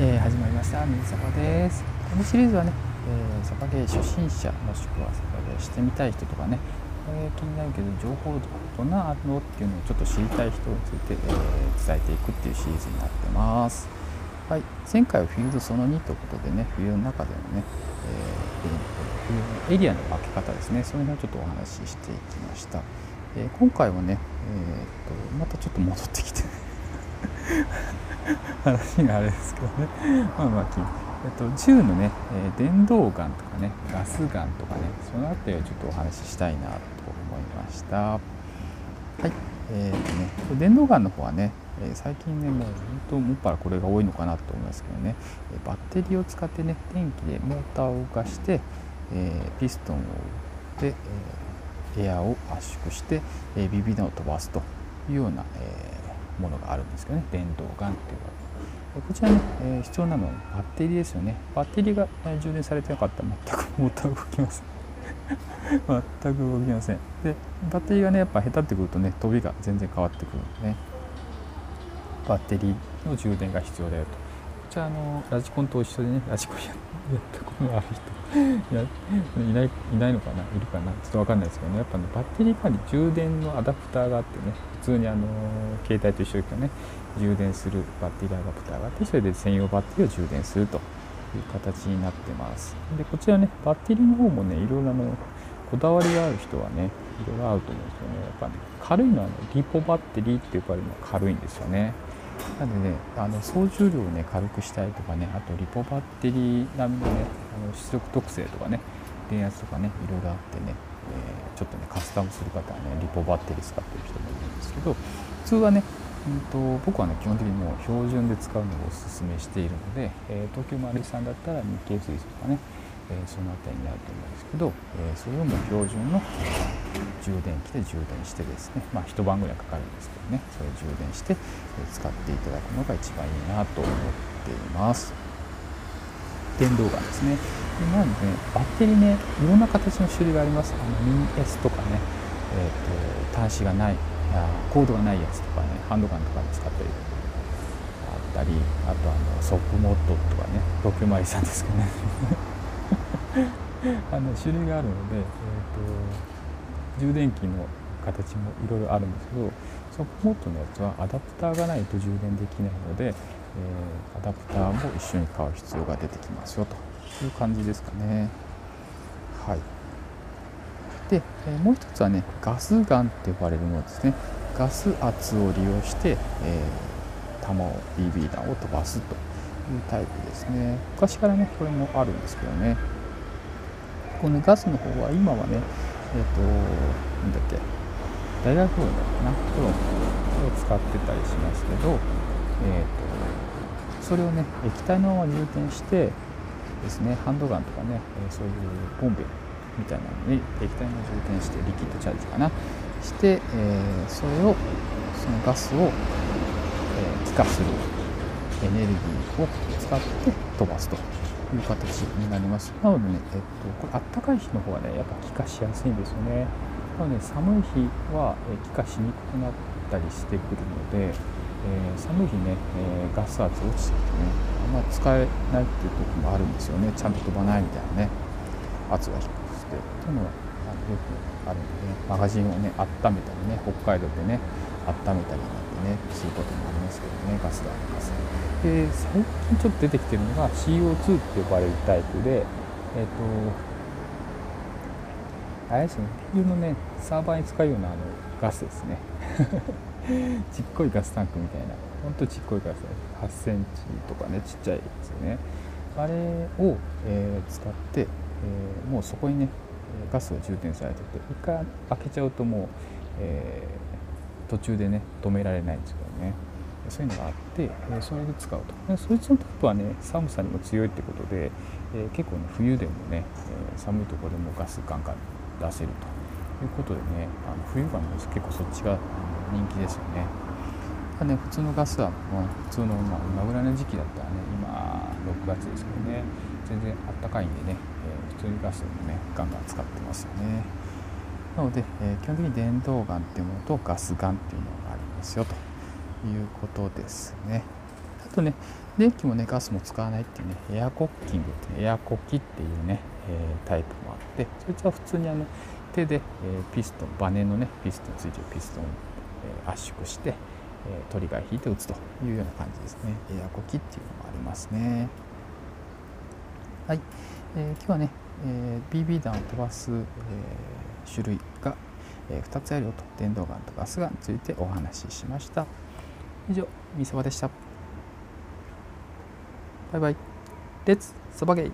えー、始まりました。水坂です。このシリーズはね、えー、サバゲー初心者もしくはサバゲーしてみたい人とかね、えー、気になるけど情報どんなあるのっていうのをちょっと知りたい人について、えー、伝えていくっていうシリーズになってます。はい、前回はフィールドその2ということでね冬の中でのね、えー、冬のエリアの分け方ですね。そういうのをちょっとお話ししていきました、え今回はね、えーとまたちょっと戻ってきて。話があれですけどね。まあまあえっと、銃のね、えー、電動ガンとかねガスガンとかねその辺りをちょっとお話ししたいなと思いました。はい。えーとね、電動ガンの方はね、え、最近ねもう本当もっぱらこれが多いのかなと思いますけどね、バッテリーを使ってね電気でモーターを動かして、え、ピストンを打って、え、エアを圧縮して、えー、ビビ弾を飛ばすというような、えものがあるんですけどね。電動ガンっていうのこちらね、えー、必要なのはバッテリーですよね。バッテリーが、充電されてなかったら全く動きません。全く動きません。でバッテリーがねやっぱ下手ってくるとね飛びが全然変わってくるのでね。バッテリーの充電が必要だよと。こちらのラジコンと一緒でねラジコンやってたことある人。いやいないいないのかな？いるかな？ちょっと分かんないですけどね。やっぱねバッテリー管理充電のアダプターがあってね。普通にあの携帯と一緒ですけどね充電するバッテリーアダプターがあってそれで専用バッテリーを充電するという形になってます。でこちらねバッテリーの方もねいろいろのこだわりがある人はねいろいろあると思うんですよね。やっぱね軽いのは、ね、リポバッテリーって呼ばれるのは軽いんですよね。なのでねあの総重量をね軽くしたいとかねあとリポバッテリー並みのねあの出力特性とかね電圧とかねいろいろあってね、えー、ちょっとねカスタムする方はねリポバッテリー使ってる人もいるんですけど普通はねうんと僕はね基本的にもう標準で使うのをおすすめしているので、えー、東京マリさんだったら日経水素とかね、えー、その辺りになると思うんですけど、えー、それをもう標準の充電器で充電してですねまあ一晩ぐらいかかるんですけどねそれを充電して、使っていただくのが一番いいなと思っています。電動ガンですね。でなんでねバッテリーねいろんな形の種類があります。あのミニ S とかねえーと端子がないコードがないやつとかねハンドガンとかに使ったりあったりあとあのソップモッドとかね東京マリさんですかね。あの種類があるので、えーと、充電器の形もいろいろあるんですけどソップモッドのやつはアダプターがないと充電できないので、えー、アダプターも一緒に買う必要が出てきますよという感じですかね。はい。で、えもう一つはねガスガンって呼ばれるものですね。ガス圧を利用して、えー、弾を BB 弾を飛ばすというタイプですね。昔からねこれもあるんですけどね。このガスの方は今はねえっ、ー、となんだっけ。大学のかなプロを使ってたりしますけど、えーと、それをね液体のまま充填してですねハンドガンとかねえそういうボンベみたいなのに液体の充填してリキッドチャージかな。して、えー、それをそのガスを、えー、気化するエネルギーを使って飛ばすと。いう形になります。なのでね、えっと、これあったかい日の方はねやっぱ気化しやすいんですよね。なので寒い日は気化しにくくなったりしてくるので、えー、寒い日ね、えー、ガス圧落ちてきてねあんま使えないっていうところもあるんですよね。ちゃんと飛ばないみたいなね圧が低くして。というのはよくあるので、ね、マガジンをね温めたりね北海道でね温めたりなんてねすることもありますけどねガスがあります。で最近ちょっと出てきてるのが CO2 って呼ばれるタイプでえっ、ー、とあれですね。ビールのねサーバーに使うようなあのガスですね。ちっこいガスタンクみたいな。ほんとちっこいガス8センチとかねちっちゃいですよね。あれを、えー、使ってえー、もうそこにねガスが充填されてて一回開けちゃうともう、えー、途中でね止められないんですけどね。そういうのがあって、えそれで使うと。でそいつのタイプはね寒さにも強いってことで、え結構ね冬でもね、え寒いところでもガスガンガン出せると。いうことでねあの冬はね結構そっちが人気ですよね。ね、普通のガスは、まあ、普通の、まあ、今ぐらいの時期だったらね今6月ですけどね全然あったかいんでね、え、普通にガスでもねガンガン使ってますよね。なので、えー、基本的に電動ガンっていうものとガスガンっていうのがありますよと。いうことですね。あとね電気もねガスも使わないっていうねエアコッキングってエアコキっていうね、えー、タイプもあってそいつは普通にあの手で、えー、ピストンバネのねピストンついてるピストンを、えー、圧縮して、えトリガー引いて打つというような感じですね。エアコキっていうのもありますね。はい、え、今日はね、え BB 弾を飛ばす、え種類が、え2つあるよと。電動ガンとガスガンについてお話ししました。以上みそばでした。バイバイ。レッツそばゲイ。